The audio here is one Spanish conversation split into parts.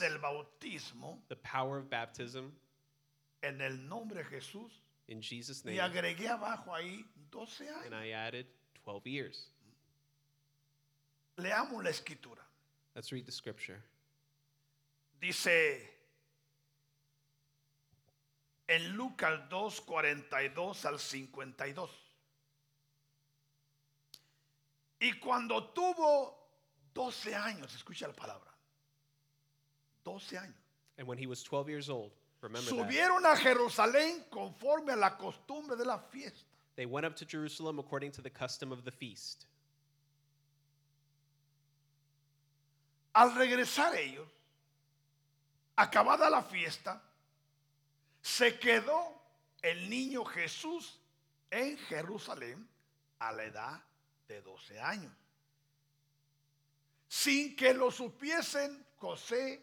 del bautismo the power of baptism en el nombre de Jesús in Jesus' y name, agregué abajo ahí 12 and años. I added 12 years. Leamos la escritura. Let's read the scripture. Dice en Lucas 2, 42 al 52. Y cuando tuvo 12 años, escucha la palabra, 12 años, And when he was 12 years old, remember that, subieron a Jerusalén conforme a la costumbre de la fiesta. they went up to Jerusalem according to the custom of the feast. Al regresar ellos, acabada la fiesta, se quedó el niño Jesús en Jerusalén a la edad de 12 años, sin que lo supiesen José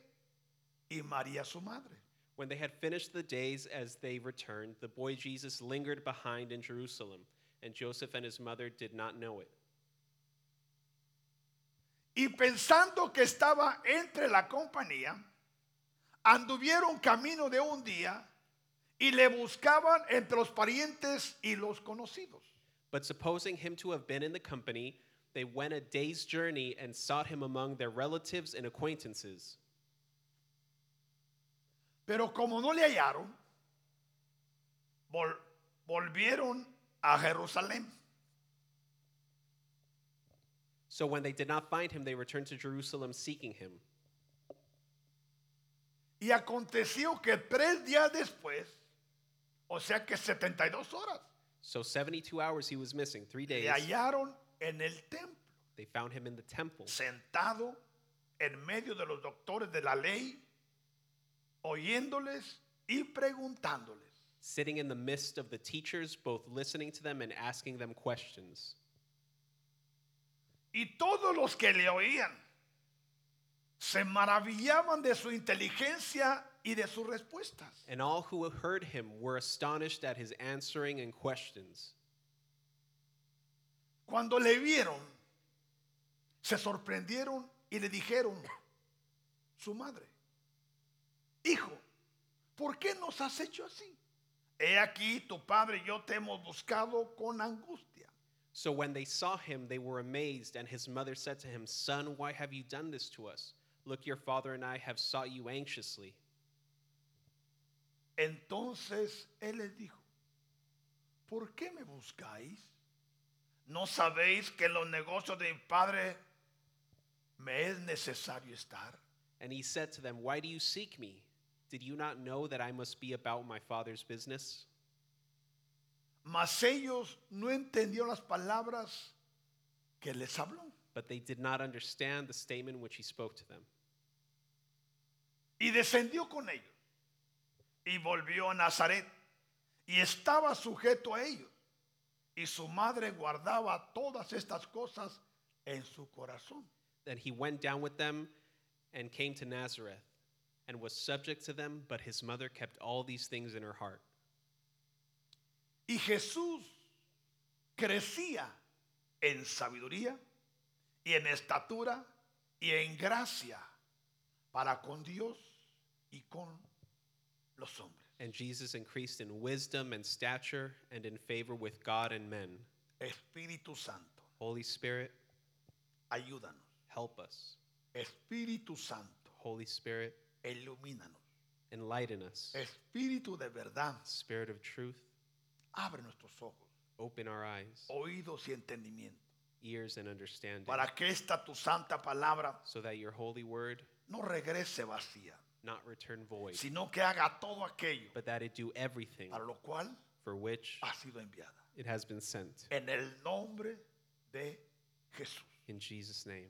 y María su madre. When they had finished the days as they returned, the boy Jesus lingered behind in Jerusalem, and Joseph and his mother did not know it. Y pensando que estaba entre la compañía, anduvieron camino de un día y le buscaban entre los parientes y los conocidos. But supposing him to have been in the company, they went a day's journey and sought him among their relatives and acquaintances. Pero como no le hallaron, vol- volvieron a Jerusalén. So when they did not find him, they returned to Jerusalem seeking him. Y aconteció que tres días después, o sea que 72 horas, So 72 hours he was missing, three days. le hallaron en el templo, They found him in the temple, sentado en medio de los doctores de la ley, oyéndoles y preguntándoles. sitting in the midst of the teachers, both listening to them and asking them questions. Y todos los que le oían se maravillaban de su inteligencia y de sus respuestas. And all who heard him were astonished at his answering and questions. Cuando le vieron, se sorprendieron y le dijeron, su madre, hijo, ¿por qué nos has hecho así? He aquí tu padre y yo te hemos buscado con angustia. So when they saw him, they were amazed, and his mother said to him, Son, why have you done this to us? Look, your father and I have sought you anxiously. Entonces él les dijo, ¿por qué me buscáis? ¿No sabéis que en los negocios de mi padre me es necesario estar? And he said to them, Why do you seek me? Did you not know that I must be about my father's business? Mas ellos no entendieron las palabras que les habló. But they did not understand the statement which he spoke to them. Y descendió con ellos y volvió a Nazaret y estaba sujeto a ellos. Y su madre guardaba todas estas cosas en su corazón. Then he went down with them and came to Nazareth and was subject to them, but his mother kept all these things in her heart. Y Jesús crecía en sabiduría y en estatura y en gracia para con Dios y con los hombres. And Jesus increased in wisdom and stature and in favor with God and men. Espíritu Santo, Holy Spirit, ayúdanos. help us. Espíritu Santo, Holy Spirit, ilumínanos. enlighten us. Espíritu de verdad, Spirit of truth, abre nuestros ojos, open our eyes, oídos y entendimiento, ears, and understanding, para que esta tu santa palabra so that your holy word no regrese vacía, not return void, sino que haga todo aquello but that it do everything para lo cual for which ha sido enviada. it has been sent. En el nombre de Jesús. In Jesus' name.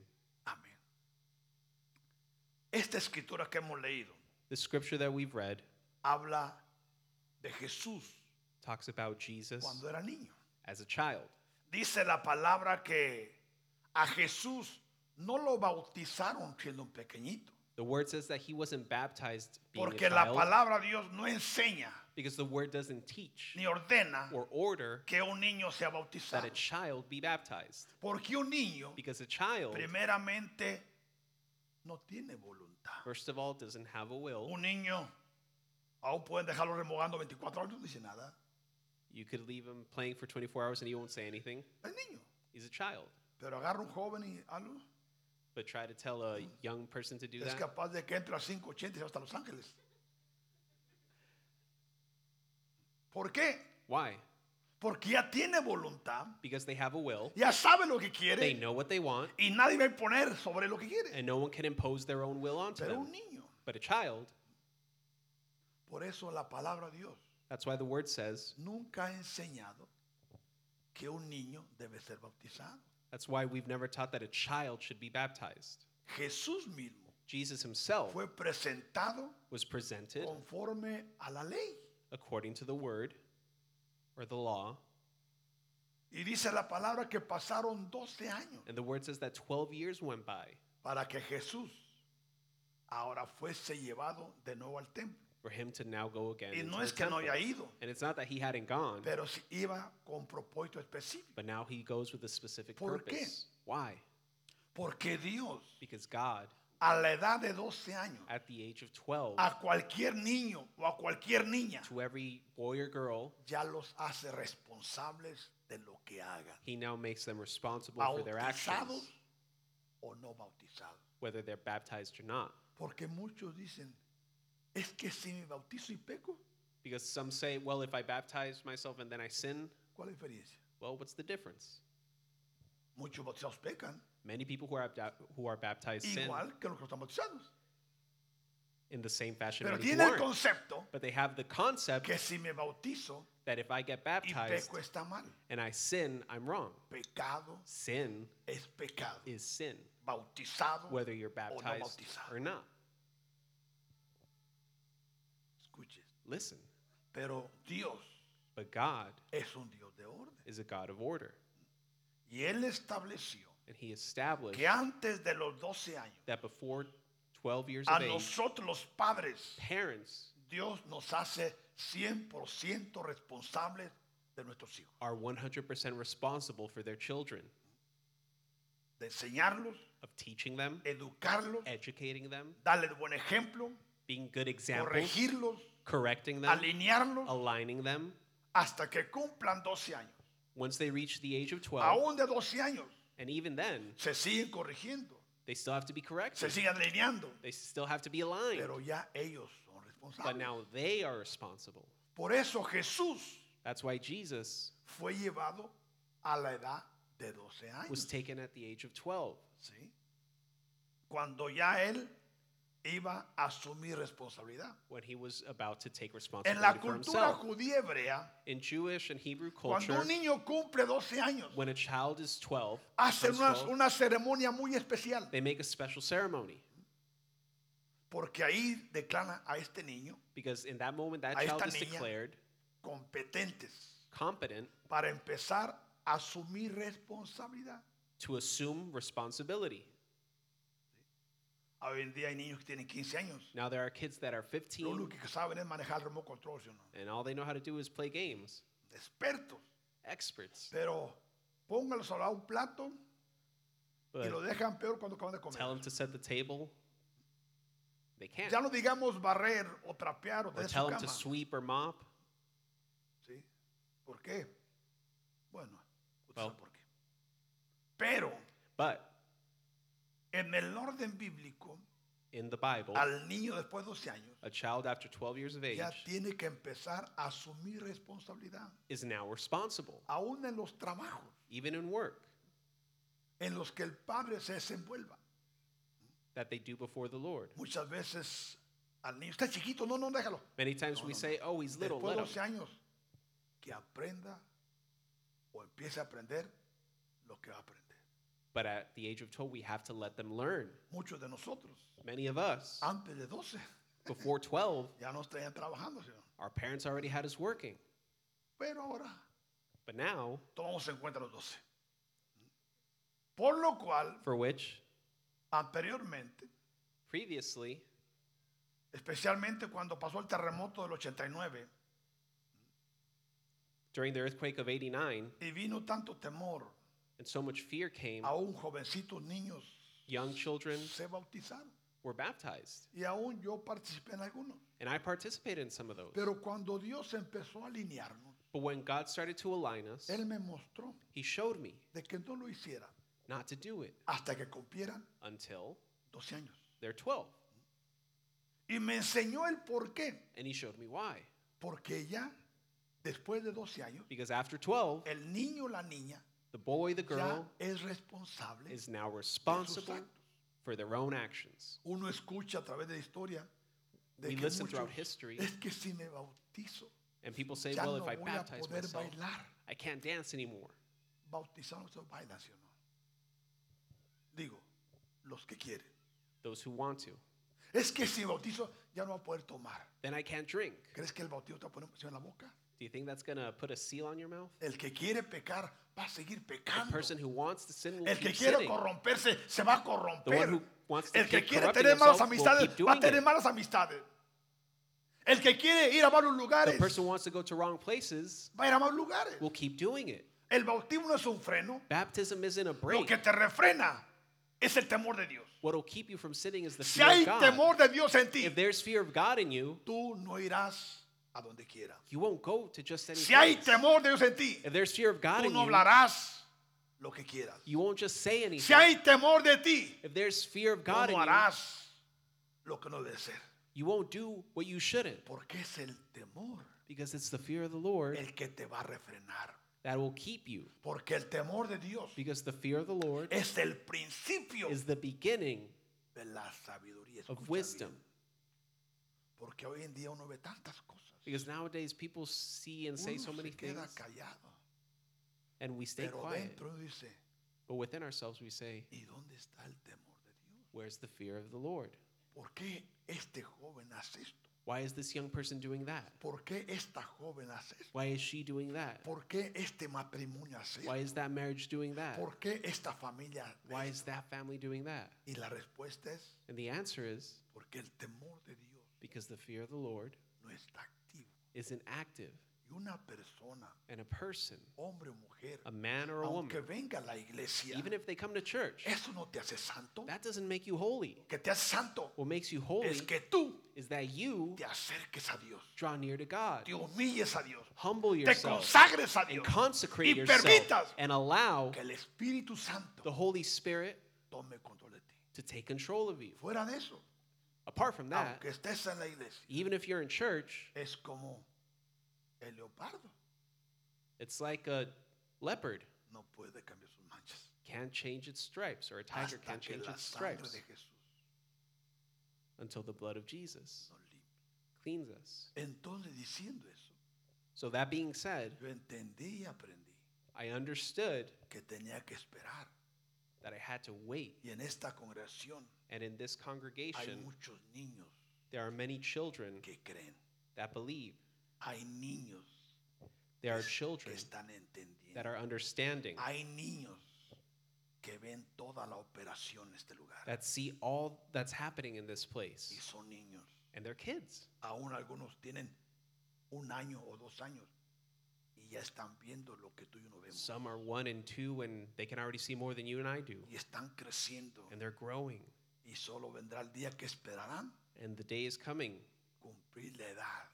Esta escritura que hemos leído The scripture that we've read habla de Jesús talks about Jesus cuando era niño. as a child. Dice la palabra que a Jesús no lo bautizaron siendo un pequeñito. The word says that he wasn't baptized being a Porque la child palabra de Dios no enseña because the word doesn't teach ni ordena or order que un niño sea that bautizado. a child be baptized. Porque un niño Because a child primeramente no tiene voluntad. First of all, it doesn't have a will. Un niño, aún pueden dejarlo remogando 24 horas, no dice nada. You could leave him playing for 24 hours and he won't say anything. Es niño. He's a child. Pero agarra un joven y algo, But try to tell a young person to do es that. capaz de que entre a 580 y hasta Los Ángeles. ¿Por qué? Why? Porque ya tiene voluntad, Because they have a will. ya sabe lo que quiere. They know what they want, y nadie va a imponer sobre lo que quiere. and no one can impose their own will onto Pero them. un niño, But a child, por eso la palabra Dios that's why the word says, nunca ha enseñado que un niño debe ser bautizado. that's why we've never taught that a child should be baptized. Jesús mismo Jesus himself fue presentado was presented conforme a la ley. according to the word or the law. Y dice la palabra que pasaron 12 años And the word says that 12 years went by para que Jesús ahora fuese llevado de nuevo al templo. for him to now go again. Y into no the es que no temple. haya ido, And it's not that he hadn't gone, pero sí iba con propósito específico. but now he goes with a specific ¿Por qué? purpose. Why? Porque Dios, Because God, a la edad de 12 años, at the age of 12, a cualquier niño o a cualquier niña, to every boy or girl, ya los hace responsables de lo que hagan. he now makes them responsible for their actions, o no bautizados. whether they're baptized or not. Porque muchos dicen, es que si me bautizo y peco, Because some say, well, if I baptize myself and then I sin, ¿cuál es la diferencia? well, what's the difference? Muchos bautizados pecan, Many people who are, who are baptized sin que los que bautizados. in the same fashion Pero tiene el concepto But they have the concept que si me bautizo that if I get y baptized peco está mal. and I sin, I'm wrong. Pecado Sin es pecado. is sin, Bautizado whether you're o no baptized bautizado. or not. Escuche. Listen, Pero Dios but God es un Dios de orden. is a God of order. Y Él estableció And He established que antes de los 12 años, that before 12 years a of age, nosotros los padres, parents Dios nos hace 100% responsables de nuestros hijos. are 100% responsible for their children, De enseñarlos, of teaching them, educarlos, educating them, darles buen ejemplo, being good examples, corregirlos, correcting them, alinearlos aligning them. hasta que cumplan 12 años. Once they reach the age of 12, Aún de 12 años and even then, se siguen corrigiendo, they still have to be se corrected. siguen alineando, They still have to be aligned. pero ya ellos son But now they are responsible. Por eso Jesús That's why Jesus fue llevado a la edad de 12 was taken at the age of 12. ¿sí? Cuando ya él iba a asumir responsabilidad. when he was about to take En la responsibility for cultura himself. judía hebrea, In Jewish and Hebrew cuando culture, un niño cumple 12 años, when a child is 12, hacen una, 12, una ceremonia muy especial, they make a special ceremony porque ahí declaran a este niño because in that moment that A child esta is niña. declared competentes competent para empezar a asumir responsabilidad. to assume responsibility. Hoy en día hay niños que tienen 15 años. Now there are kids that are Lo 15 único que saben es manejar el remote control, ¿sí o no? and all they know how to do is play games. Expertos. Experts. Pero póngalos a un plato y But lo dejan peor cuando acaban de comer. tell them to set the table, they can't. Ya no digamos barrer o trapear o Or tener su tell them to cama. sweep or mop. ¿Sí? ¿Por qué? Bueno, usted Well. sabe por qué. Pero But en el orden bíblico, in the Bible, al niño después de 12 años a child after 12 years of age ya tiene que empezar a asumir responsabilidad. is now responsible, Aún en los trabajos even in work en los que el padre se desenvuelva. that they do before the Lord. Muchas veces al niño, está chiquito, no, no, déjalo. Many times No, we no, say, oh, he's little, Después let de him. 12 años, que aprenda o empiece a aprender lo que va a aprender. But at the age of 12, we have to let them learn. Muchos de nosotros, Many of us, antes de 12, before 12, ya trabajando, señor. our parents already had us working. Pero ahora But now, tomamos en cuenta los 12. Por lo cual, for which anteriormente, previously, especialmente cuando pasó el terremoto del 89, during the earthquake of 89, y vino tanto temor, and so much fear came, aún jovencitos niños young children se bautizaron. were baptized. y aún yo participé en algunos. And I participated in some of those. Pero cuando Dios empezó a alinearnos, But when God started to align us, Él me mostró He showed me de que no lo hiciera not to do it hasta que cumplieran until 12 años. they're 12. Y me enseñó el por qué. And He showed me why. Porque ya después de 12 años, Because after 12, el niño o la niña the boy, the ya girl es responsable is now de sus responsible actos. for their own actions. Uno escucha a través de la historia de We que listen muchos, throughout history, es que si me bautizo, and people say, ya well, no if I voy a baptize poder myself, bailar. I can't dance anymore. Digo, los que quieren. Those who want to. Es que si bautizo ya no va a poder tomar. Then I can't drink. ¿Crees que el bautizo te va a poner presión en la boca? Do you think that's going to put a seal on your mouth? El que quiere pecar va a seguir The pecando. person who wants to sin will El que keep quiere sinning. corromperse se va a The one corromper. who wants to El que keep quiere corrupting tener malas himself will amistades keep va a doing tener it. malas amistades. El que quiere ir a malos The lugares person who wants to go to wrong places va a ir a malos lugares. will keep doing it. El bautismo no es un freno. Baptism isn't a Lo break. que te refrena es el temor de Dios. What will keep you from sinning is the Si fear hay of God. temor de Dios en ti, If there's fear of God in you, tú no irás a donde quieras. you won't go to just any Si hay place. temor de Dios en ti, If there's fear of God tú in no you, hablarás lo que quieras. you won't just say Si anything. hay temor de ti, If there's fear of tú God in no you, harás lo que no debe ser. you won't do what you shouldn't Porque es el temor because it's the fear of the Lord el que te va a refrenar. that will keep you. Porque el temor de Dios Because the fear of the Lord es el principio is the beginning de la sabiduría. of wisdom. Porque hoy en día uno ve tantas cosas. Because nowadays people see and say so many things. Callado, and we stay quiet. Dice, but within ourselves we say, Where's the fear of the Lord? Why is this young person doing that? Why is she doing that? Why is that marriage doing that? Why is that family doing that? Es, and the answer is because the fear of the Lord no activo. isn't active. Y una persona, And a person, hombre o mujer, a man or a aunque woman, venga a la iglesia, even if they come to church, eso no te hace santo. that doesn't make you holy. Que te hace santo What makes you holy es que tú is that you te acerques a Dios, draw near to God, te humilles a Dios, humble te yourself, consagres a and Dios consecrate y yourself, permitas and allow que el Espíritu Santo the Holy Spirit tome control de ti. to take control of you. Fuera de eso, Apart from that, aunque estés en la iglesia, even if you're in church, es como el leopardo, it's like a leopard no puede cambiar sus manchas can't change its stripes, or a tiger hasta can't change its stripes until the blood of Jesus cleans us. Entonces, diciendo eso, So that being said, yo entendí y aprendí I understood que tenía que esperar. that I had to wait. Y en esta congregación And in this hay congregation, muchos niños there are many children que creen. that believe. Hay niños There are children están entendiendo. that are understanding, Hay niños que ven toda la operación en este lugar. that see all that's happening in this Y place. son niños. And they're kids. Aún algunos tienen un año o dos años y ya están viendo lo que tú y yo no vemos. Some are one and two, and they can already see more than you and I do. Y están creciendo. And they're growing. Y solo vendrá el día que esperarán And the day is coming cumplir la edad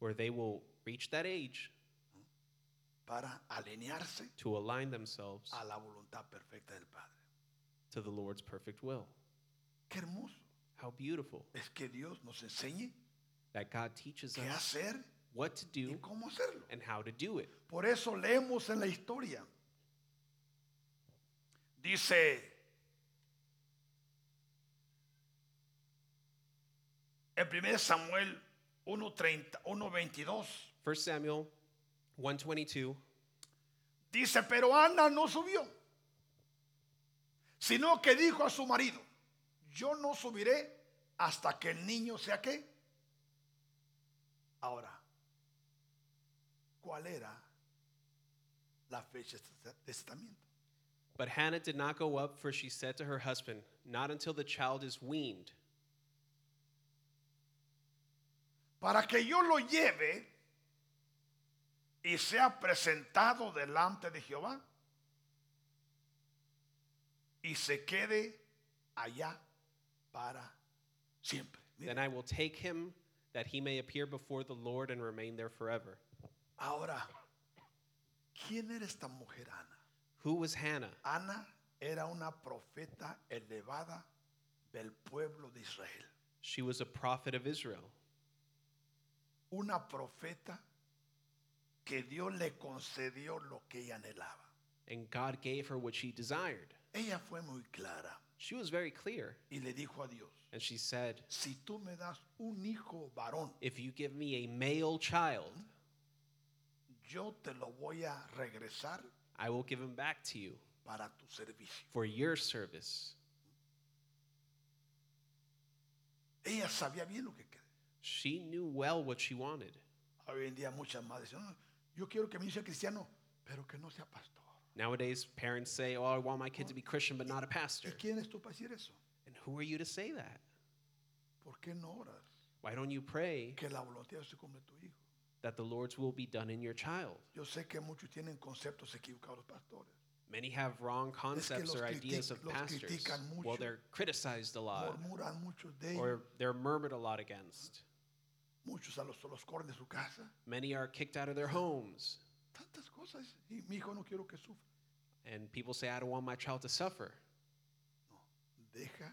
where they will reach that age para alinearse to align themselves a la voluntad perfecta del Padre. to the Lord's perfect will. Qué hermoso How beautiful es que Dios nos enseñe that God teaches qué us hacer what to y do cómo hacerlo. and how to do it. Por eso leemos en la historia. Dice en 1 Samuel 1:30, 1:22. 1 Samuel 122 Dice, pero Ana no subió, sino que dijo a su marido, yo no subiré hasta que el niño sea qué. Ahora, ¿cuál era la fecha de este testamento? But Hannah did not go up, for she said to her husband, Not until the child is weaned, Para que yo lo lleve y sea presentado delante de Jehová y se quede allá para Siempre. Then I will take him that he may appear before the Lord and remain there forever. ahora, ¿quién era esta mujer Ana? Who was Hannah? Ana era una profeta elevada del pueblo de Israel. She was a prophet of Israel, Una profeta que Dios le concedió lo que ella anhelaba. and God gave her what she desired. Ella fue muy clara She was very clear, y le dijo a Dios, and she said, si tú me das un hijo varón, If you give me a male child, yo te lo voy a regresar I will give him back to you para tu servicio. for your service. Ella sabía bien lo que. She knew well what she wanted. Hoy en día muchas madres dicen, "No, yo quiero que mi hijo sea cristiano, pero que no sea pastor. Nowadays, parents say, Oh, I want my kid to be Christian, but not a pastor. ¿Y quién es tú para decir eso? And who are you to say that? ¿Por qué no oras Why don't you pray que la voluntad se cumpla en tu hijo? that the Lord's will be done in your child? Yo sé que muchos tienen conceptos equivocados pastores. Many have wrong concepts or ideas of pastors. Well, they're criticized a lot, or they're murmured a lot against. Muchos a los, los corren de su casa. Many are kicked out of their homes. Tantas cosas. Y mi hijo no quiero que sufra. And people say, I don't want my child to suffer. No. Deja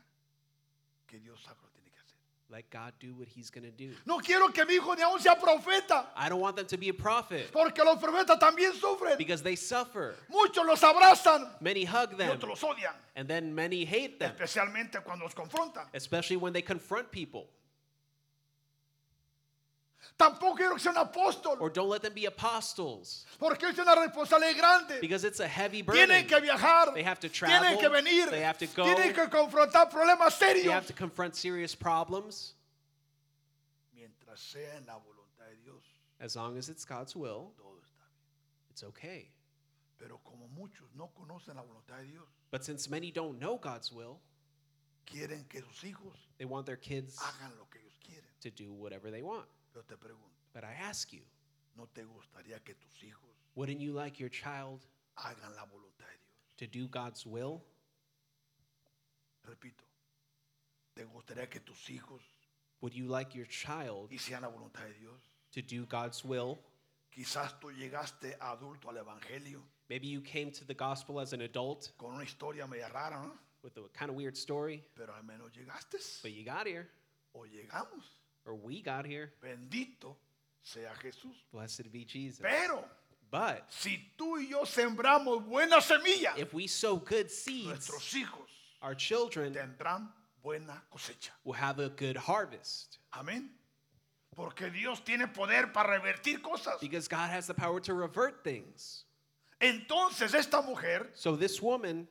que Dios haga lo que tiene que hacer. Let God do what He's going to do. No quiero que mi hijo ni aún sea profeta. I don't want them to be a prophet Porque los profetas también sufren. because they suffer. Muchos los abrazan Many hug y them, otros los odian. and then many hate them, Especialmente cuando los confrontan. especially when they confront people. Tampoco quiero que sea un apóstol. Or don't let them be apostles Porque es una responsabilidad grande. because it's a heavy Tienen burden. que viajar. They have to Tienen travel. que venir. They have to go. Tienen que confrontar problemas They have to confront serious problems. Mientras sea en la voluntad de Dios, As long as it's God's will, todo está bien. it's okay. Pero como muchos no conocen la voluntad de Dios, But since many don't know God's will, quieren que sus hijos they want their kids hagan lo que ellos quieren. to do whatever they want. Yo te pregunto, But I ask you, ¿no te gustaría que tus hijos wouldn't you like your child hagan la voluntad de Dios? to do God's will? Repito, ¿te gustaría que tus hijos Would you like your child hicieran la voluntad de Dios? to do God's will? Quizás tú llegaste adulto al Evangelio Maybe you came to the gospel as an adult con una historia media rara, ¿no? with a kind of weird story, Pero al menos llegaste but you got here, o llegamos. Or we got here. Bendito sea Jesús. Blessed be Jesus. Pero But si tú y yo sembramos buena semilla, if we sow good seeds, nuestros hijos our children tendrán buena cosecha. will have a good harvest Amén. Porque Dios tiene poder para revertir cosas. because God has the power to revert things. Entonces esta mujer So this woman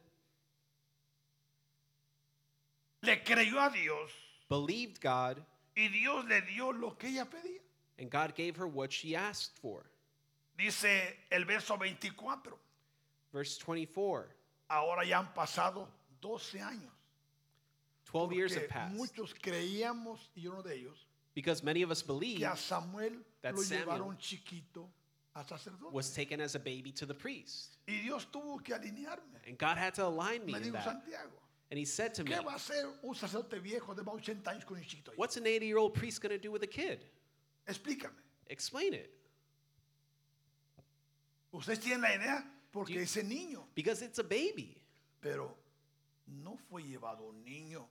le creyó a Dios believed God, y Dios le dio lo que ella pedía. and God gave her what she asked for. Dice el verso 24. Verse 24 Ahora ya han pasado 12 años. 12 years have passed. muchos creíamos, y uno de ellos, Because many of us believe que a Samuel that lo Samuel llevaron chiquito a sacerdote. was taken as a baby to the priest. Y Dios tuvo que alinearme. And God had to align me Me in dijo that. Santiago, And he said to me, ¿qué va a hacer un sacerdote viejo de más 80 años con un chiquito ahí? What's an 80 year old priest going to do with a kid? Explícame. Explain it. Ustedes tienen la idea porque ese niño, Because it's a baby. pero no fue llevado un niño,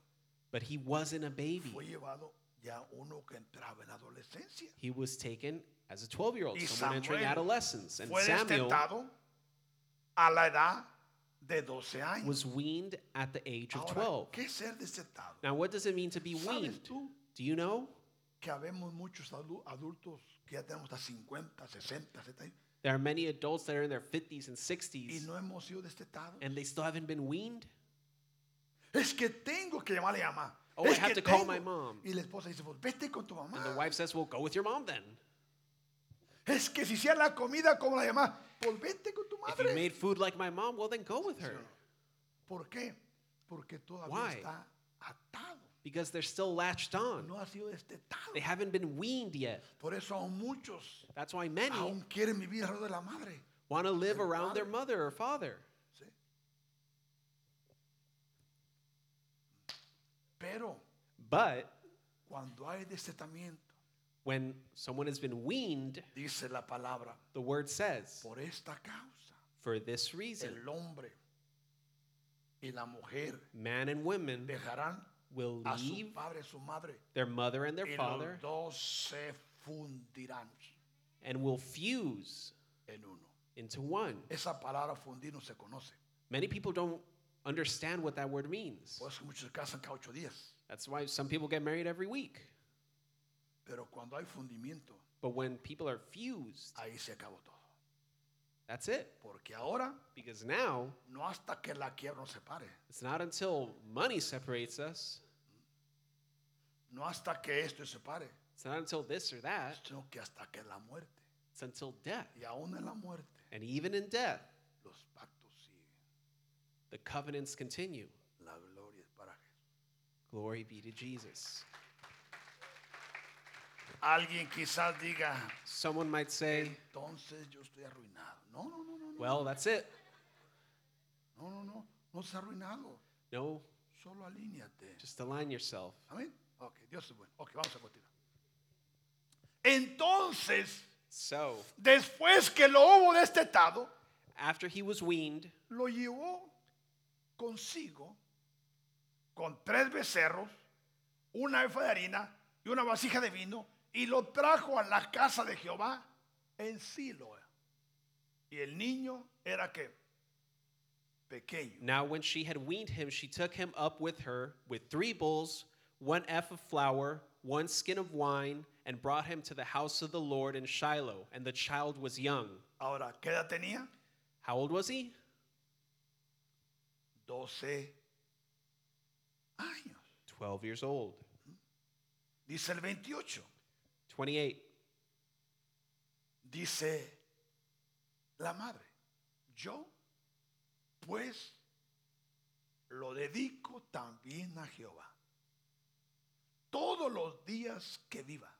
But he wasn't a baby. fue llevado ya uno que entraba en adolescencia. He was taken as a 12 year old, Y someone entering Samuel adolescence. And Fue Samuel destetado a la edad de 12 años. was weaned at the age of Ahora, 12. ¿qué es ser destetado? Now, what does it mean to be ¿Sabes weaned? tú Do you know? que habemos muchos adu- adultos que ya tenemos hasta 50, 60, 70 años There are many adults that are in their 50s and y 60s no hemos sido destetados? and they still haven't been weaned. Es que tengo que llamarle a mamá. Oh, I es have que to call tengo. my mom. Y la esposa dice, pues vete con tu mamá. And the wife says, Well, go with your mom then. Es que si hiciera la comida como la mamá, pues vete con tu If you madre. made food like my mom, well, then go with her. ¿Por qué? Porque todavía Why? está atado. Because they're still latched on. No ha sido destetado. They haven't been weaned yet. Por eso aún muchos That's why many aún quieren vivir alrededor de la madre. want to live around their mother or father. ¿sí? Pero But Cuando hay destetamiento, When someone has been weaned, dice la palabra, the word says, por esta causa, for this reason, el hombre y la mujer man and women dejarán will a su leave padre su madre their mother and their father fundirán and will fuse en uno. into one. Esa palabra fundir no se conoce. Many people don't understand what that word means. Por eso muchos se casan cada ocho días. That's why some people get married every week. Pero cuando hay fundimiento, But when people are fused, ahí se acabó todo. that's it. Porque ahora, Because now, no hasta que la quiebra nos separe, it's not until money separates us, no hasta que esto se separe, it's not until this or that, sino que hasta que la muerte. it's until death. Y aún en la muerte, And even in death, los pactos siguen. the covenants continue. La gloria es para Jesús. Glory be to Jesus. Alguien quizás diga, Someone might say, entonces yo estoy arruinado. No, no, no, no, no. well, that's it. No, no, no. No ha arruinado. No, Solo alíñate. just align yourself. Amén. Ok, Dios es bueno. Ok, vamos a continuar. Entonces, So, después que lo hubo destetado, after he was weaned, lo llevó consigo con tres becerros, una efa de harina y una vasija de vino, y lo trajo a la casa de Jehová en Silo. Y el niño era que pequeño. now when she had weaned him, she took him up with her with three bulls, one eff of flour, one skin of wine, and brought him to the house of the Lord in Shiloh. And the child was young. Ahora, ¿qué edad tenía? How old was he? 12 años. 12 years old. Dice el 28. 28. Dice la madre, yo pues lo dedico también a Jehová. Todos los días que viva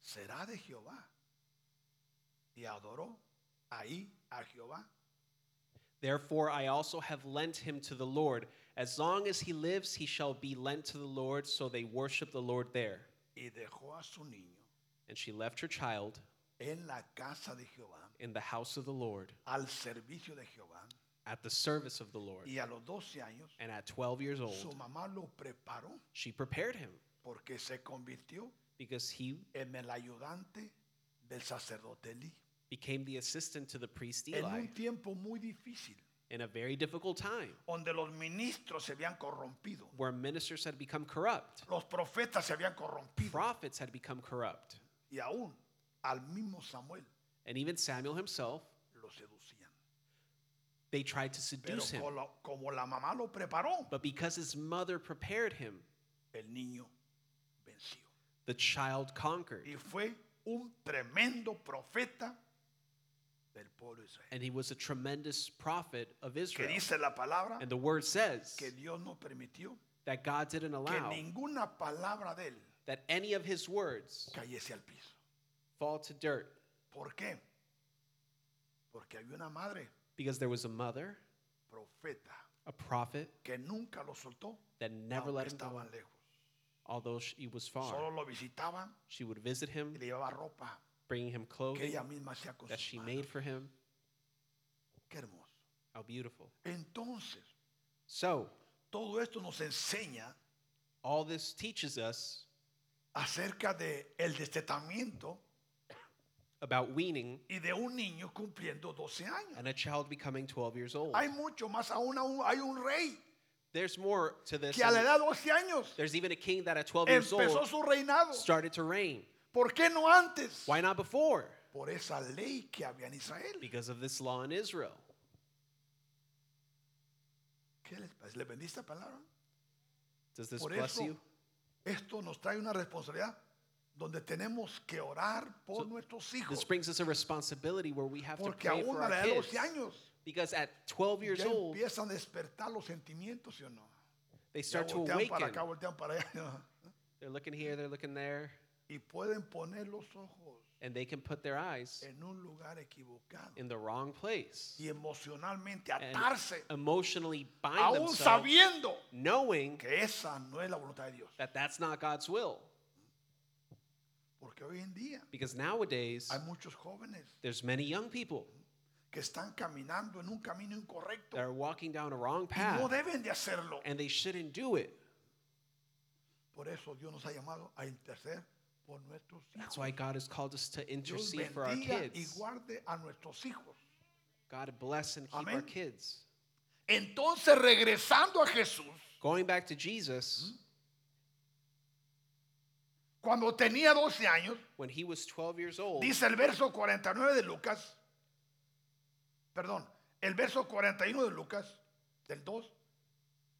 será de Jehová. Y adoró ahí a Jehová. Therefore, I also have lent him to the Lord. As long as he lives, he shall be lent to the Lord. So they worship the Lord there. Y dejó a su niño And she left her child en la casa de Jehová, in the house of the Lord, al servicio de Jehová. at the service of the Lord. Y a los 12 años, And at 12 years su old, mamá lo preparó she prepared him porque se convirtió because he en el ayudante del sacerdote Elí. became the assistant to the priest En Eli un tiempo muy difícil, in a very difficult time donde los ministros se habían corrompido, where ministers had become corrupt, los profetas se habían corrompido, prophets had become corrupt, y aún al mismo Samuel and even Samuel himself, lo seducían. they tried to Pero seduce him. como, como la mamá lo preparó, But because his mother prepared him, el niño venció. the child conquered. Y fue un tremendo profeta del pueblo de Israel. And he was a tremendous prophet of Que Israel. dice la palabra And the word says que Dios no permitió that God didn't que allow ninguna palabra de él that any of his words cayese al piso. fall to dirt ¿Por qué? Porque había una madre because there was a mother, profeta a prophet, que nunca lo soltó that never aunque let him go. estaban lejos. Although sh- he was far, Solo lo visitaban she would visit him, y le llevaba ropa bringing him que clothing ella misma hacía that she made for him. Qué hermoso. How beautiful. Entonces, So, todo esto nos enseña all this teaches us acerca de el destetamiento about weaning y de un niño cumpliendo 12 años. and a child becoming 12 years old. Hay mucho más aún, aún hay un rey There's more to this. que a la edad 12 años There's even a king that at 12 years empezó old su reinado. started to reign. ¿Por qué no antes? Why not before? Por esa ley que había en Israel. Because of this law in Israel. ¿Qué les parece? ¿Le vendiste la palabra? Does this Por bless eso, you? esto nos trae una responsabilidad donde tenemos que orar por So, nuestros This hijos. brings us a responsibility where we have to Porque pray aún for a la edad de kids. 12 años Because at 12 years old, empiezan a despertar los sentimientos, ¿sí o no? they Ya start to voltean para awaken. acá, para allá. They're looking here, they're looking there, Y pueden poner los ojos and they can put their eyes en un lugar equivocado in the wrong place y emocionalmente and atarse, emotionally bind aún themselves, sabiendo knowing que esa no es la voluntad de Dios. that that's not God's will. Porque hoy en día Because nowadays, hay muchos jóvenes there's many young people que están caminando en un camino incorrecto that are walking down a wrong y no path, deben de hacerlo. and they shouldn't do it. Por eso Dios nos ha llamado a interceder por nuestros That's why God has called us to intercede for our y kids. guarde a nuestros hijos. God bless and keep our kids. Entonces, regresando a Jesús, Going back to Jesus, cuando tenía 12 años, when he was 12 years old, dice el verso 49 de Lucas, perdón, el verso 41 de Lucas, del 2,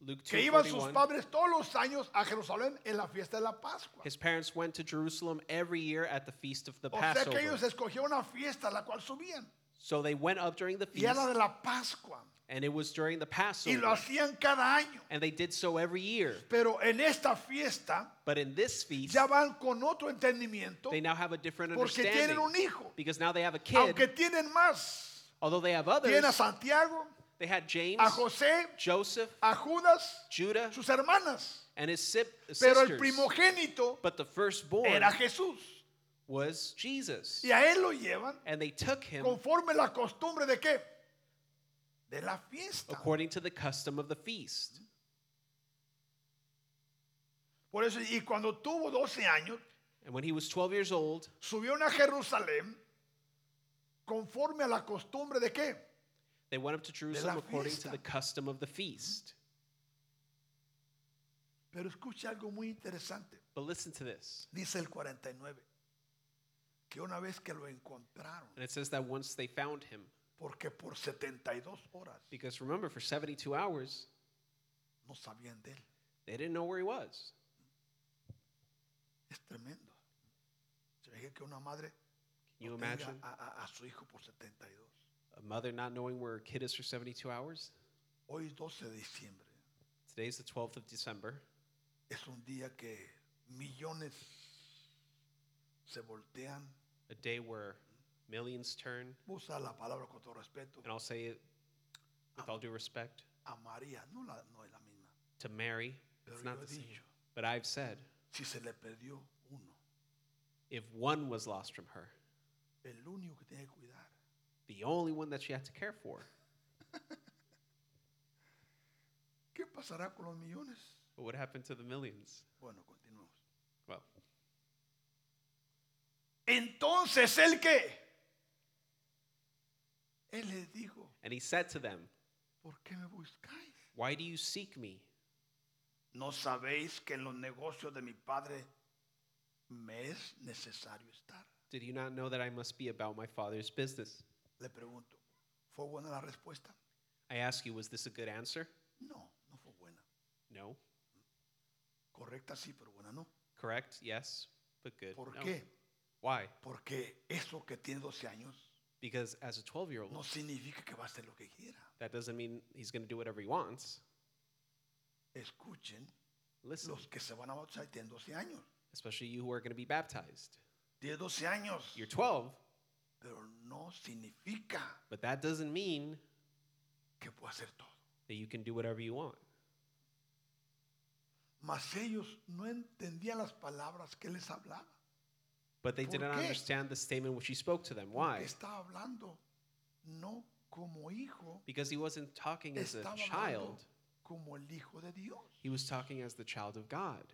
Luke que iban sus padres todos los años a Jerusalén en la fiesta de la Pascua. his parents went to Jerusalem every year at the feast of the O sea que Passover. ellos escogieron una fiesta a la cual subían. So they went up during the Y era feast, de la Pascua. and it was during the Y lo Passover, hacían cada año. and they did so every year. Pero en esta fiesta But in this feast, ya van con otro entendimiento they now have a different porque tienen understanding un hijo. because now they have a kid. Aunque tienen más. Although they have others. Tienen a Santiago, they had James, a José, Joseph, a Judas, Judah, sus hermanas. and his si- Pero el primogénito But the firstborn era Jesús. was Jesus. Y a él lo llevan And they took him conforme la costumbre de qué? De la fiesta. according to the custom of the feast. Por eso, y cuando tuvo 12 años, And when he was 12 years old, subió a Jerusalén conforme a la costumbre de qué? They went up to Jerusalem according to the custom of the feast. Pero escuche algo muy interesante. But listen to this. Dice el 49. Que una vez que lo encontraron, And it says that once they found him, porque por 72 horas because remember, for 72 hours, no sabían de él. they didn't know where he was. Es tremendo. Se ve que una madre Can you imagine a, a- a su hijo por 72. A mother not knowing where her kid is for 72 hours? Hoy es 12 de diciembre. Today's the 12th of December. Es un día que millones se voltean. a day where millions turn, Usa la palabra con todo respeto. and I'll say it with all due respect, A María no, la, no es la misma. to Mary. Pero It's not he the same. dicho, But I've said, si se le perdió uno, if one was lost from her, el único que tiene que cuidar the only one that she had to care for, ¿Qué pasará con los millones? what would happen to the millions? Bueno, continuamos. Well, Entonces, ¿el qué? Él les dijo, and he said to them, ¿por qué me buscáis? Why do you seek me? ¿No sabéis que en los negocios de mi padre me es necesario estar? Did you not know that I must be about my father's business? Le pregunto, ¿fue buena la respuesta? I ask you, was this a good answer? No, no fue buena. No. Correcta sí, pero buena no. Correct? Yes, but good. ¿Por No. qué? Why? Porque eso que tiene 12 años Because as a 12 year no old, significa que va a hacer lo que quiera. that doesn't mean he's going to do whatever he wants. Escuchen Listen, los que se van a bautizar tienen 12 años. especially you who are going to be baptized. Tiene 12 años, You're 12, pero no significa but that doesn't mean que pueda hacer todo. that you can do whatever you want. Mas ellos no entendían las palabras que les hablaba. But they ¿Por didn't qué? understand the statement which he spoke to them. Why? estaba hablando no como hijo, Because he wasn't talking as a estaba hablando child, como el hijo de Dios. he was talking as the child of God.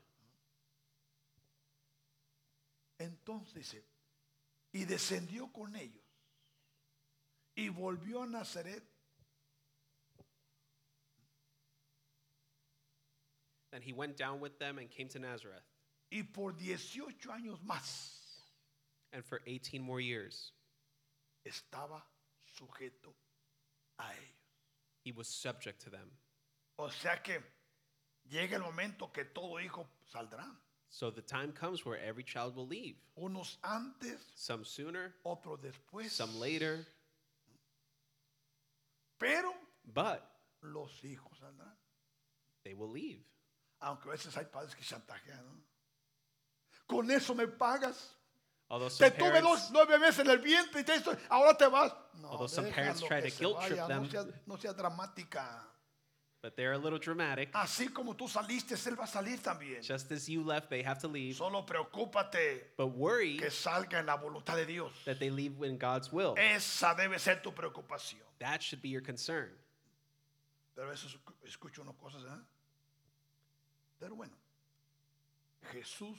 Entonces dice, y descendió con ellos y volvió a Nazaret Then he went down with them and came to Nazareth. y por 18 años más And for 18 more years, estaba sujeto a ellos. he was subject to them. O sea que llega el momento que todo hijo saldrá. So the time comes where every child will leave. Unos antes, Some sooner, otros después. some later, Pero but los hijos saldrán. they will leave. Aunque a veces hay padres que chantajean. ¿no? Con eso me pagas. Although Te tuve parents, dos, nueve meses en el vientre y te estoy, ahora te vas. No, Although some parents déjalo try que to se guilt trip them. No sea, no sea dramática. But they're a little dramatic. Así como tú saliste, él va a salir también. Just as you left, they have to leave. Solo preocúpate But worry que salga en la voluntad de Dios. that they leave in God's will. Esa debe ser tu preocupación. That should be your concern. Pero escu- escucho unas cosas, ¿eh? Pero bueno, Jesús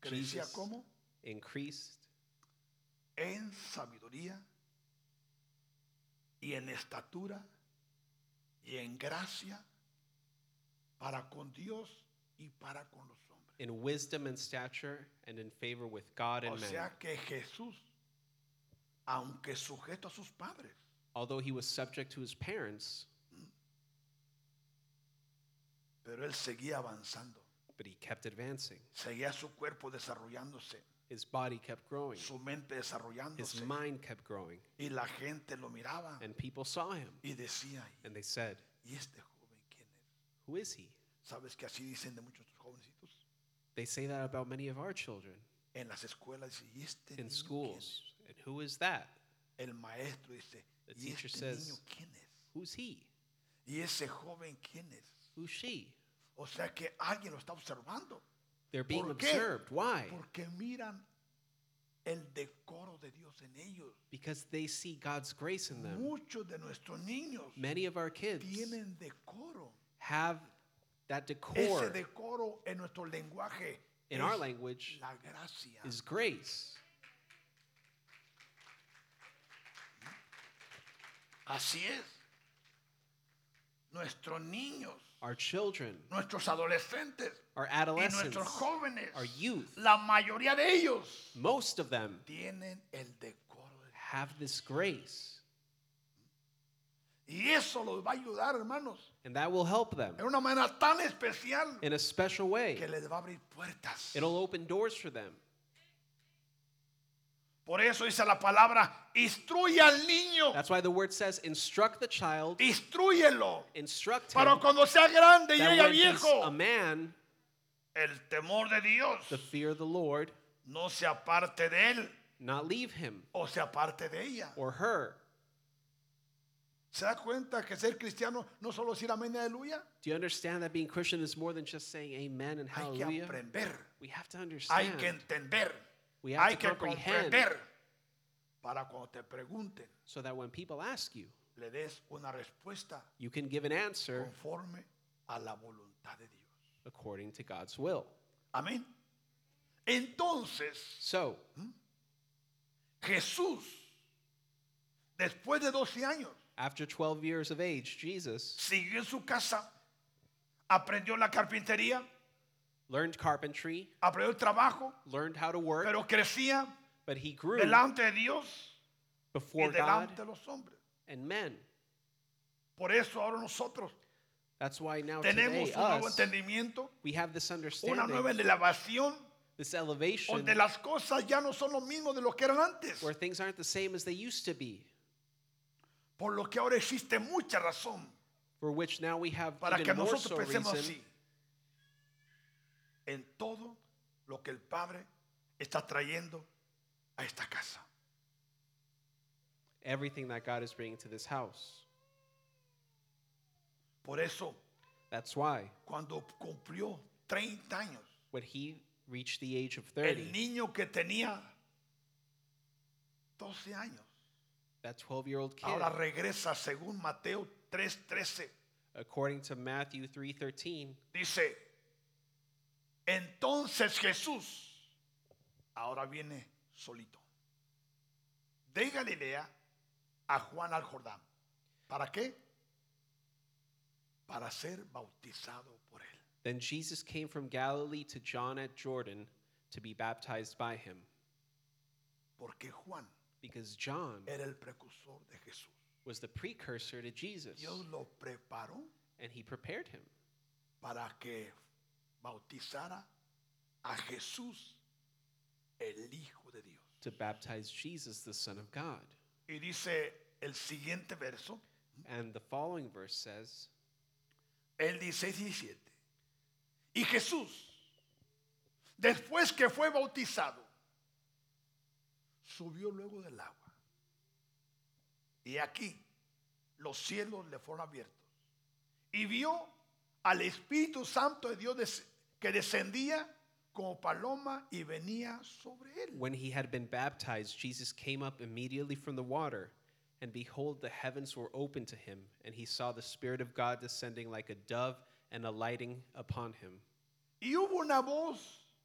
crecía Jesus. como Increased en sabiduría y en estatura y en gracia para con Dios y para con los hombres. in wisdom and stature and in favor with God O and man. sea que Jesús, aunque sujeto a sus padres, Although he was subject to his parents, pero él seguía avanzando, but he kept advancing. seguía su cuerpo desarrollándose, His body kept growing. su mente His mind kept growing. y la gente lo miraba And people saw him y decía, and they said, ¿y este joven quién es? Who is he? ¿Sabes que así dicen de muchos jovencitos? They say that about many of our children En las escuelas ¿y este in niño quién es?" schools. And who is that? El maestro dice, The ¿y teacher este says- niño quién es? Who's he? ¿Y ese joven quién es? Who's she? O sea que alguien lo está observando. They're being observed. Why? Porque miran el decoro de Dios en ellos. Because they see God's grace in them. Muchos de nuestros niños Many of our kids tienen decoro. have that Ese decoro en nuestro lenguaje in our language la gracia. is grace. Así es. Nuestros niños, Our children, nuestros adolescentes our y adolescents, nuestros jóvenes, our youth, la mayoría de ellos most of them tienen el decoro. de- have this grace. Y eso los va a ayudar, hermanos, And that will help them en una manera tan especial in a special que way. les va a abrir puertas. It'll open doors for them. Por eso dice la palabra, instruye al niño, That's why the word says, instruct the child, instruyelo, instruct him, para cuando sea grande y he's viejo, a man, el temor de Dios the fear of the Lord no se aparte de él not leave him o se aparte de ella. or her. ¿Se da cuenta que ser cristiano no solo decir amén y aleluya? Do you understand that being Christian is more than just saying amen and Hay que hallelujah? aprender, We have to hay understand. que entender, We have hay to que comprehend. comprender para cuando te pregunten so that when people ask you, le des una respuesta you can give an answer conforme a la voluntad de Dios. according to God's will. Amén. Entonces, So, Jesús, después de 12 años, after 12 years of age, Jesus siguió en su casa, aprendió la carpintería, learned carpentry, aprendió el trabajo, learned how to work, pero crecía but he grew delante de Dios y before God delante de los hombres. and men. Por eso ahora nosotros That's why now tenemos today, un nuevo us, entendimiento, we have this una understanding, nueva elevación, this elevation, donde las cosas ya no son lo mismo de lo que eran antes. where things aren't the same as they used to be, Por lo que ahora existe mucha razón for which now we have para que more nosotros so pensemos reason así. En todo lo que el Padre está trayendo a esta casa. everything that God is bringing to this house. Por eso, That's why cuando cumplió 30 años, when he reached the age of el 30, niño que tenía 12 años, that 12 year old kid, ahora regresa según Mateo 3:13. according to Matthew 3:13, Dice, entonces Jesús ahora viene solito de Galilea a Juan al Jordán. ¿Para qué? Para ser bautizado por él. Then Jesus came from Galilee to John at Jordan to be baptized by him, Porque Juan because John era el precursor de Jesús. was the precursor to Jesus, Dios lo preparó and he prepared him para que bautizara a Jesús, el Hijo de Dios. to baptize Jesus, the Son of God. Y dice el siguiente verso, And the following verse says, el 16 y 17. Y Jesús, después que fue bautizado, subió luego del agua. Y aquí los cielos le fueron abiertos. Y vio al Espíritu Santo de Dios que descendía como paloma y venía sobre él. When he had been baptized, Jesus came up immediately from the water, and behold, the heavens were opened to him, and he saw the Spirit of God descending like a dove and alighting upon him. Y hubo una voz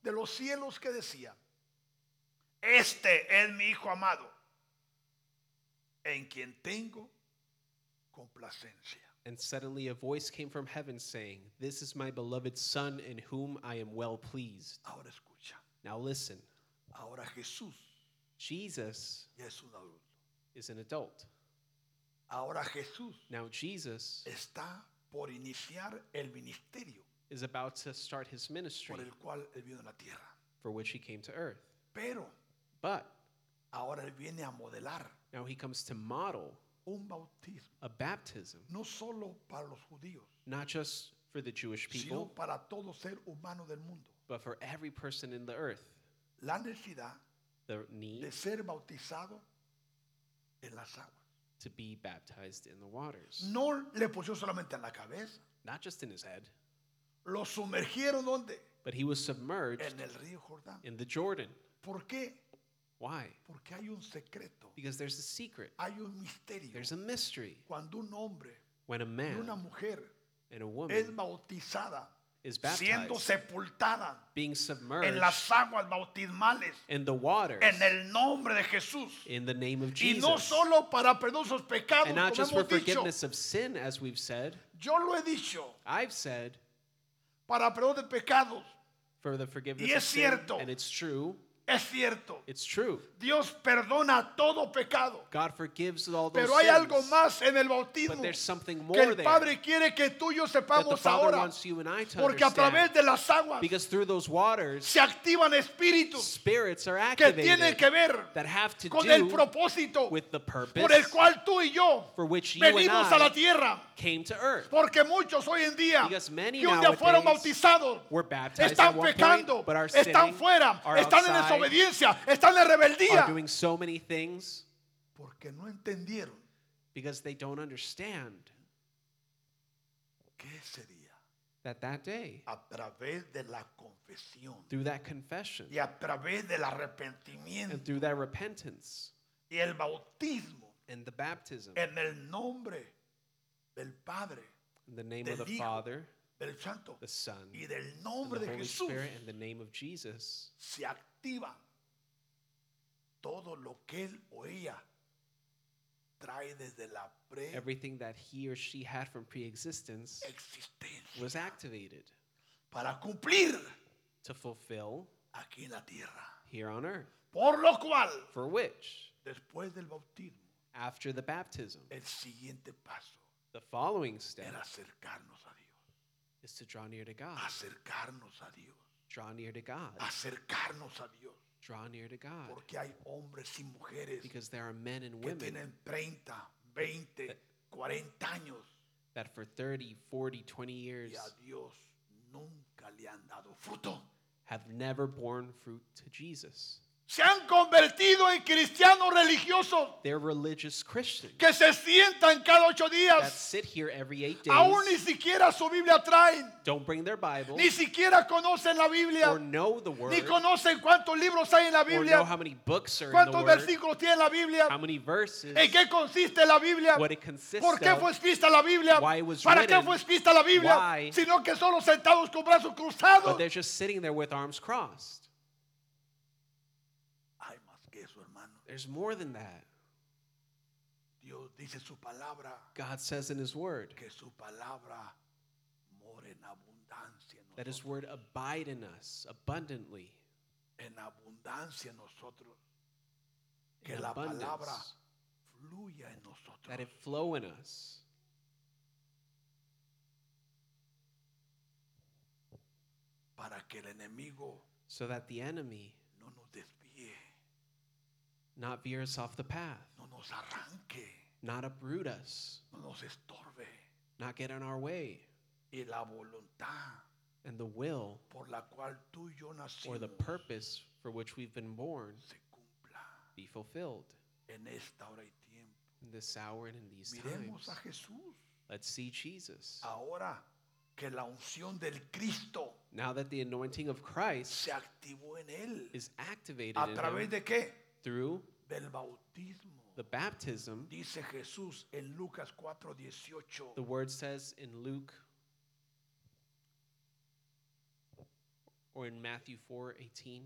de los cielos que decía, este es mi Hijo amado, en quien tengo complacencia. And suddenly a voice came from heaven saying, This is my beloved Son, in whom I am well pleased. Ahora escucha, Now listen, ahora Jesús Jesus es un adulto. is an adult. Ahora Jesús Now Jesus está por iniciar el ministerio is about to start his ministry por el cual él vino a la tierra. for which he came to earth. Pero But ahora él viene a modelar now he comes to model un bautismo, a baptism, no solo para los judíos, not just for the Jewish sino people, para todo ser humano del mundo. but for every person in the earth. La necesidad The de need ser bautizado en las aguas. to be baptized in the waters, No le pusieron solamente en la cabeza, not just in his head, lo sumergieron donde? but he was submerged En el río Jordán. in the Jordan. ¿Por qué? Why? Porque hay un secreto, Because there's a secret, hay un misterio. there's a mystery. Cuando un hombre When a y una man mujer and a es woman bautizada, is siendo baptized, sepultada being en submerged las aguas bautismales, in the waters en el nombre de Jesús. in the name of Y no Jesus. solo para perdón sus pecados, And not como just for hemos dicho. forgiveness of sin, as we've said. Yo lo he dicho, I've said para perdón de pecados. for the forgiveness Y of es sin, cierto. and it's true. Es cierto, It's true. Dios perdona todo pecado. God forgives all those Pero hay algo más en el But bautismo there's something que more el there Padre quiere que tú y yo sepamos ahora. Porque a través de las aguas waters, se activan espíritus que tienen que ver con el propósito por el cual tú y yo venimos a la tierra. came to earth. Porque muchos hoy en día que un día fueron bautizados están pecando, point, but están fuera, están en outside, desobediencia, están en rebeldía. are doing so many things Porque no entendieron because they don't understand que ese día, that that day, a través de la confesión through that confession y a través del and arrepentimiento through that repentance y el bautismo and the baptism en el nombre del Padre, in the name del of the Hijo, Father, del Santo the Son, y del and nombre the de Holy Jesús, Spirit, in the name of Jesus, se activa todo lo que él o ella trae desde la everything that he or she had from pre-existence was activated para cumplir to fulfill aquí en la tierra. here on earth. Por lo cual, For which, después del bautismo, after the baptism, el siguiente paso the following step era acercarnos a Dios, is to draw near to God. acercarnos a Dios, Draw near to God. acercarnos a Dios. Draw near to God. Porque hay hombres y mujeres Because there are men and que women tienen 30, 20, 40 años that for 30, 40, 20 years a Dios nunca le han dado fruto. have never borne fruit to Jesus. Se han convertido en cristianos religiosos. They're religious Christians que se sientan cada ocho that días. sit here every eight days, Aún ni siquiera su Biblia traen, don't bring their Bible, ni siquiera conocen la Biblia, or know the Word, ni conocen cuántos libros hay en la or know Biblia, how many books are in the cuántos Word, versículos tiene la Biblia, how many verses, en qué consiste la Biblia, what it consists por qué of, fue escrita la Biblia, why it was para qué written, fue escrita la Biblia, why, sino que solo sentados con brazos but cruzados. they're just sitting there with arms crossed. There's more than that. Dios dice su palabra, God says in His Word que su palabra mora en abundancia en that His. Word abide in us abundantly. En abundancia en nosotros. Que la palabra fluya en nosotros. that it flow in us, Para que el enemigo so that the enemy no nos desvíe, not veer us off the path, no nos arranque, not uproot us, no nos estorbe. not get in our way, Y la voluntad and the will por la cual tú y yo or the purpose for which we've been born se cumpla. be fulfilled en esta hora y tiempo. in this hour and in these Miremos times. a Jesús. Let's see Jesus. Ahora que la unción del Cristo Now that the anointing of Christ se activó en él. is activated ¿A in través him de qué? Through Del bautismo. the baptism, Dice Jesús en Lucas 4:18. the word says in Luke or in Matthew 4:18,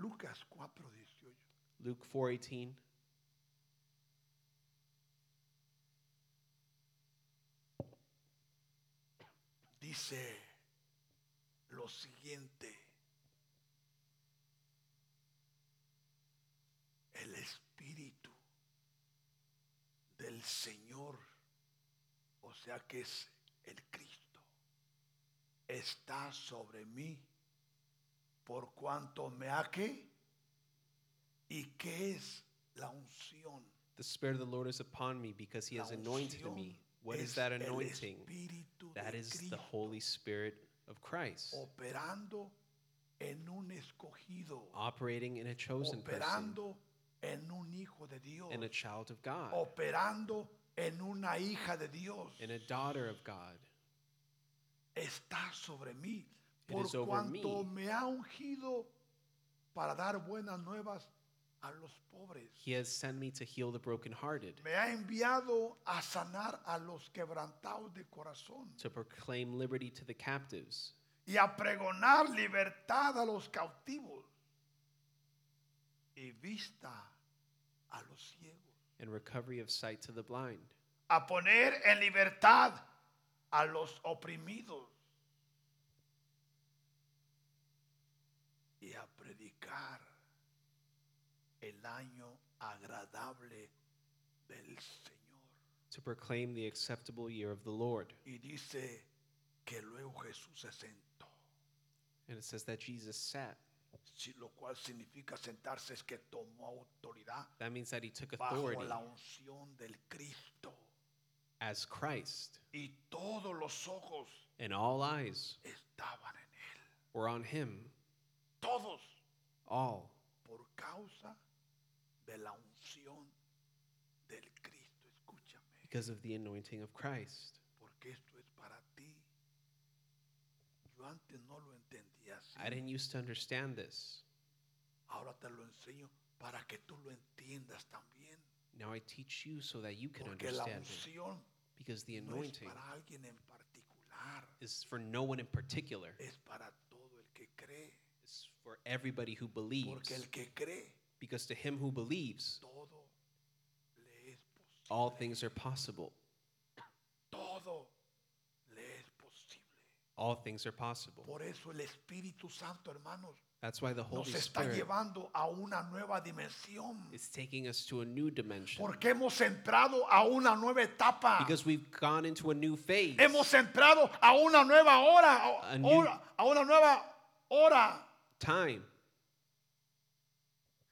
Lucas 4:18. Luke 4:18, Dice lo siguiente. El Espíritu del Señor, o sea que es el Cristo, está sobre mí por cuanto me ha que y qué es la unción. the spirit of the Lord is upon me because he has anointed me. What is that anointing? That is the Cristo Holy Spirit of Christ operando en un escogido, operating in a chosen person, operando en un hijo de Dios, in a child of God, operando en una hija de Dios. in a daughter of God. Está sobre mí It por is over cuanto me. me ha ungido para dar buenas nuevas a los pobres. He has sent me to heal the brokenhearted, Me ha enviado a sanar a los quebrantados de corazón to proclaim liberty to the captives, y a pregonar libertad a los cautivos y vista a los ciegos. and recovery of sight to the blind, A poner en libertad a los oprimidos y a predicar el año agradable del Señor. to proclaim the acceptable year of the Lord. Y dice que luego Jesús se sentó. And it says that Jesus sat. Si- lo cual significa sentarse es que tomó autoridad That means that he took bajo authority la unción del Cristo. as Christ, Y todos los ojos and all eyes estaban en él. were on him, Todos all, por causa de la unción del Cristo. Escúchame, because of the anointing of Christ. porque esto es para ti. Yo antes no lo. I didn't used to understand this. Ahora te lo enseño para que tú lo entiendas también. Now I teach you so that you can Porque understand it. Because the no anointing para alguien en particular. is for no one in particular, Es para todo el que cree. it's for everybody who believes. Porque el que cree, Because to him who believes, todo le es all things are possible. All things are possible. Por eso el Espíritu Santo, hermanos, That's why the Holy nos está Spirit llevando a una nueva dimensión. is taking us to a new dimension. Porque hemos entrado a una nueva etapa. Because we've gone into a new phase. Hemos entrado a una nueva hora, A a, new- hora, a una nueva hora. Time.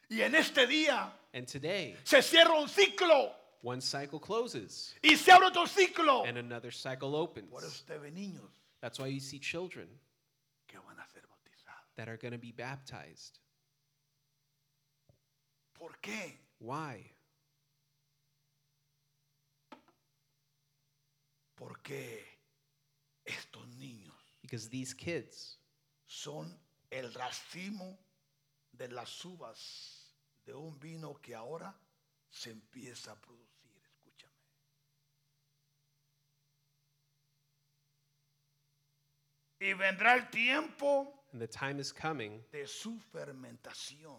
Y en este día And today, se cierra un ciclo one cycle closes y se abre otro ciclo. and another cycle opens. Por eso usted ve niños That's why you see children que van a ser bautizados. that are going to be baptized. ¿Por qué? Why? Porque estos niños Because these kids son el racimo de las uvas de un vino que ahora se empieza a producir. Escúchame. Y vendrá el tiempo and the time is coming de su fermentación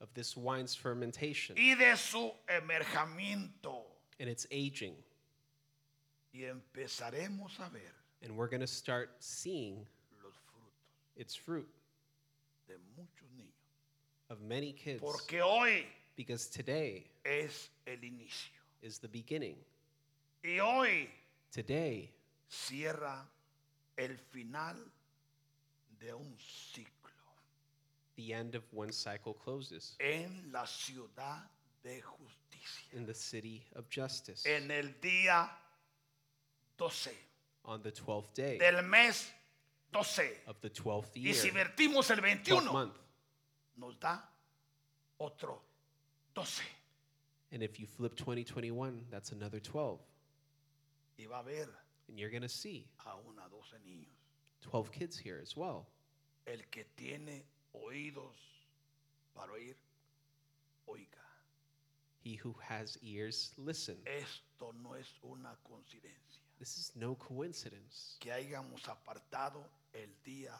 of this wine's fermentation y de su emerjamiento. and its aging. Y empezaremos a ver And we're going to start seeing los frutos its fruit de muchos niños. of many kids. Porque hoy Because today es el inicio. is the beginning. Y hoy Today cierra el final de un ciclo the end of one cycle closes en la ciudad de justicia. in the city of justice En el día 12 on the 12th day del mes 12. of the 12th Y year, si vertimos el 12th 21, month. nos da otro 12. And if you flip 2021, that's another 12. Y va a haber And you're going to see a 12 niños. 12 kids here as well. El que tiene oídos para oír, oiga. He who has ears, listen. Esto no es una coincidencia. This is no coincidence Que hayamos apartado el día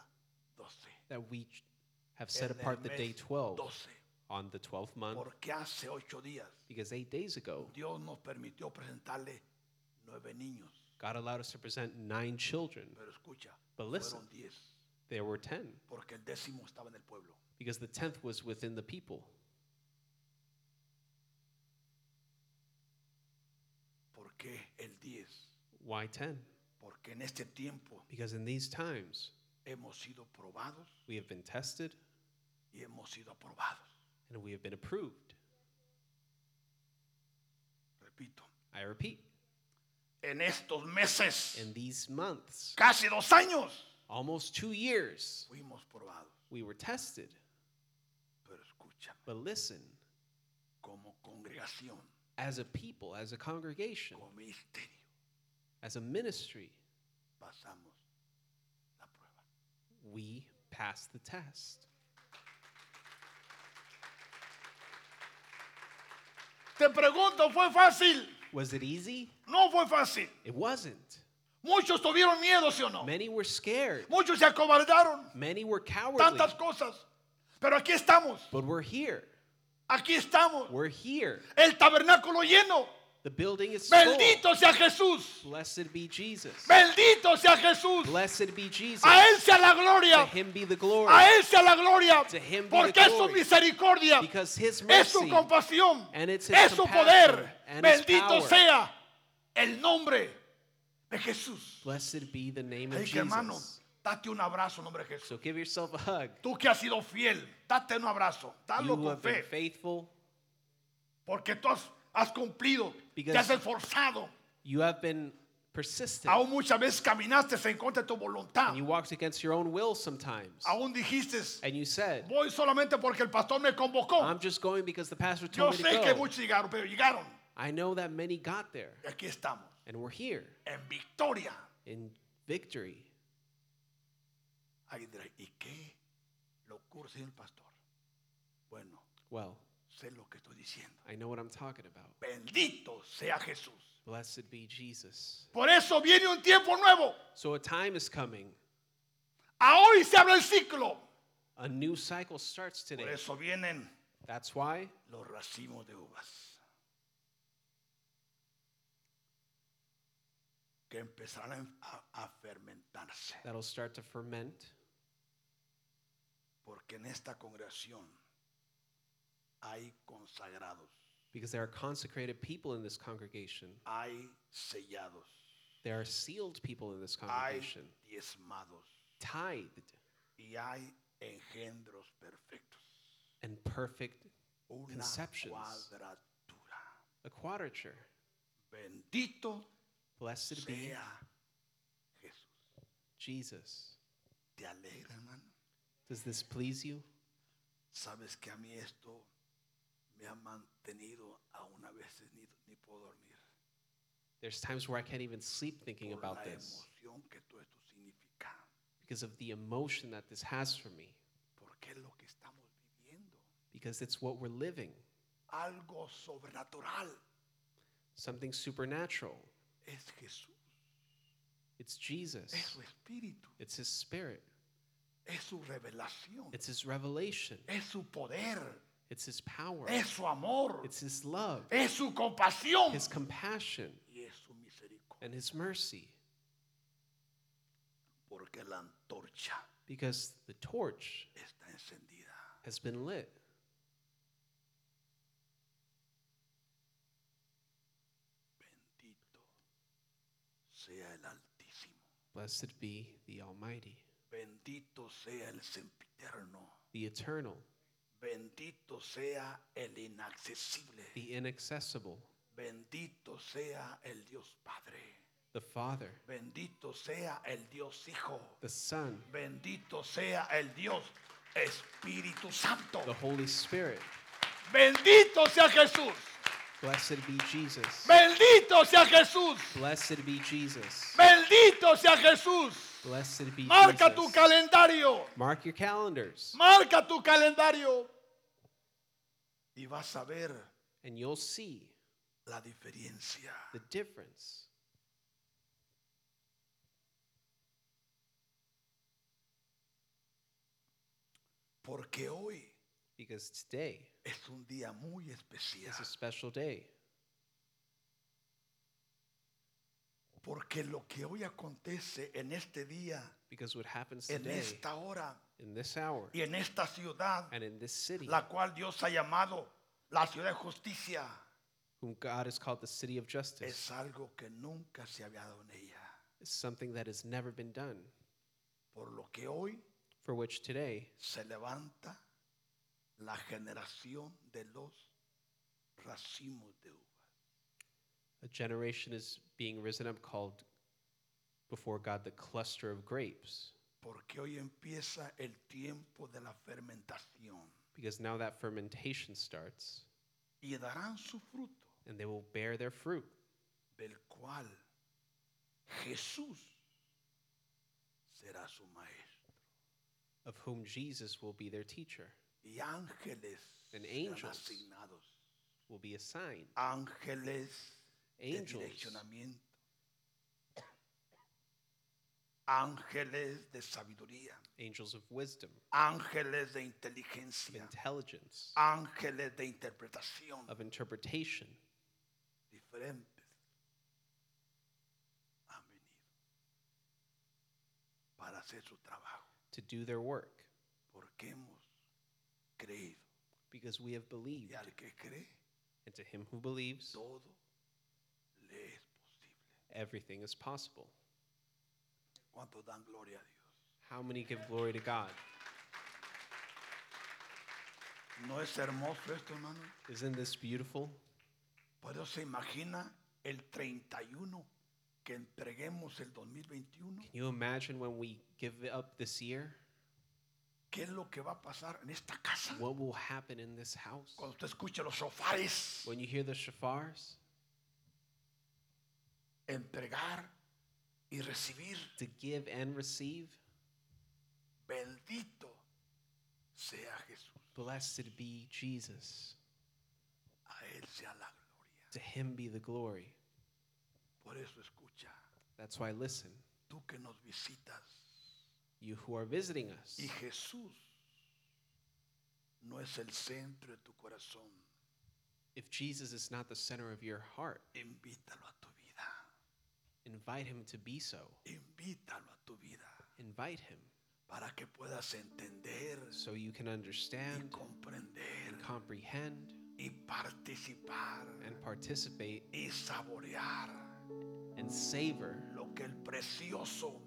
12. that we have set en apart the day 12 12. on the 12th month Porque hace ocho días because eight days ago, Dios nos permitió presentarle nueve niños. God allowed us to present nine children. Pero escucha, But listen. fueron diez. There were 10 Porque el décimo estaba en el pueblo. because the 10th was within the people. ¿Por qué el diez? Why 10? Porque en este tiempo Because in these times, hemos sido probados we have been tested y hemos sido aprobados. and we have been approved. Repito, I repeat, en estos meses, in these months, casi dos años, almost two years, fuimos probados. we were tested. Pero escúchame, But listen, como congregación, as a people, as a congregation, como ministerio, as a ministry, pasamos la prueba. we passed the test. Te pregunto, ¿fue fácil? Was it easy? No fue fácil. It wasn't. Muchos tuvieron miedo, ¿sí o no? Many were scared. Muchos se acobardaron. Many were cowardly. Tantas cosas. Pero aquí estamos. But we're here. Aquí estamos. We're here. El tabernáculo lleno. The building is full. Bendito sea Jesús. Blessed be Jesus. Bendito sea Jesús. Blessed be Jesus. A Él sea la To gloria. him be the glory. A Él sea la gloria. To him be Porque the es su misericordia. Because his Es su mercy compasión. and it's his Es su compassion poder. and his Bendito power. sea el nombre de Jesús. Blessed be the name of que hermano, Jesus. date un abrazo en nombre de Jesús. So give yourself a hug. Tú que has sido fiel, date un abrazo. Dalo You con have been fe. faithful. Porque tú has, has cumplido. Because- te has esforzado. You have been persistent. Aún muchas veces caminaste en contra de tu voluntad. And you walked against your own will sometimes. Aún dijiste, And you said, voy solamente porque el pastor me convocó. I'm just going because the pastor Yo told me sé to que go. muchos llegaron, pero llegaron. I know that many got there. Y aquí estamos, And we're here en victoria. in victory. Dirá, ¿y qué locura, señor pastor? Bueno, Well, sé lo que estoy diciendo. I know what I'm talking about. Bendito sea Jesús. Blessed be Jesus. Por eso viene un tiempo nuevo. So a time is coming. A hoy se abre el ciclo. A new cycle starts Por today. eso vienen That's why los racimos de uvas. Que empezarán a, a fermentarse. that'll start to ferment Porque en esta congregación hay consagrados, because there are consecrated people in this congregation. hay sellados, There are sealed people in this hay congregation, diezmados tithed y hay engendros perfectos. and perfect Una Conceptions. cuadratura. a quadrature. Bendito Blessed be Jesús. Jesus. ¿Te alegra, hermano? Does this please you? Sabes que a mí esto me ha mantenido aún a veces ni, ni puedo dormir. There's times where I can't even sleep thinking Por about la this emoción que todo esto significa. because of the emotion that this has for me, Porque es lo que estamos viviendo. because it's what we're living. Algo sobrenatural Something supernatural. es Jesús. It's Jesus. Es su espíritu. It's His Spirit. Es su revelación. It's His revelation. Es su poder. It's His power. Es su amor. It's His love, Es su compasión. His compassion, Y es su misericordia. and His mercy. Porque la antorcha Because the torch está encendida. has been lit. Bendito sea el Altísimo. Blessed be the Almighty, Bendito sea el sempiterno. the Eternal, Bendito sea el inaccesible. the Inaccessible, Bendito sea el Dios Padre. the Father, Bendito sea el Dios Hijo. the Son, Bendito sea el Dios Espíritu Santo. the Holy Spirit. Bendito sea Jesús. Blessed be Jesus. Bendito sea Jesús. Blessed be Jesus. Bendito sea Jesús. Blessed be Marca tu Jesus. calendario. Mark your calendars, Marca tu calendario. Y vas a ver and you'll see la diferencia. the difference. Porque hoy Because today es un día muy especial. is a special day. Porque lo que hoy acontece en este día, Because what happens en today, esta hora in this hour, y en esta ciudad, and in this city, la cual Dios ha llamado la ciudad de justicia, whom God has called the city of justice, es algo que nunca se había dado en ella. is something that has never been done. Por lo que hoy For which today se levanta la generación de los racimos de uvas. A generation is being risen up called before God the cluster of grapes. Porque hoy empieza el tiempo de la fermentación Because now that fermentation starts, y darán su fruto, and they will bear their fruit, del cual Jesús será su maestro. of whom Jesus will be their teacher, Y ángeles And angels. will be assigned. Ángeles de Angels. direccionamiento. Ángeles de sabiduría. Angels of wisdom, Ángeles de of inteligencia. intelligence, Ángeles de interpretación. of interpretation, diferentes han venido para hacer su trabajo, to do their work, porque hemos creído. because we have believed. Y al que cree, And to him who believes, todo le es posible. Everything is possible. Dan a Dios? How many give glory to God? ¿No es hermoso esto, hermano? Isn't this beautiful? Por eso se imagina el 31 que entreguemos el 2021. Can you imagine when we give it up this year? ¿Qué es lo que va a pasar en esta casa? What will happen in this house? Cuando usted escuche los sofares, When you hear the shafars, entregar y recibir. to give and receive, Bendito sea Jesús. blessed be Jesus. A Él sea la gloria. To him be the glory. Por eso escucha, That's why, listen, tú que nos visitas you who are visiting us, y Jesús no es el centro de tu corazón, if Jesus is not the center of your heart, invítalo a. invite him to be so. Invítalo a tu vida Invite him para que puedas entender so you can y understand, comprender comprehend, y participar and participate y saborear and savor lo que el precioso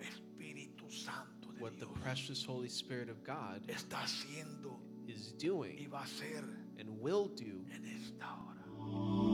Espíritu Santo de what the Dios precious Holy Spirit of God está haciendo is y doing va a hacer and will do en esta hora.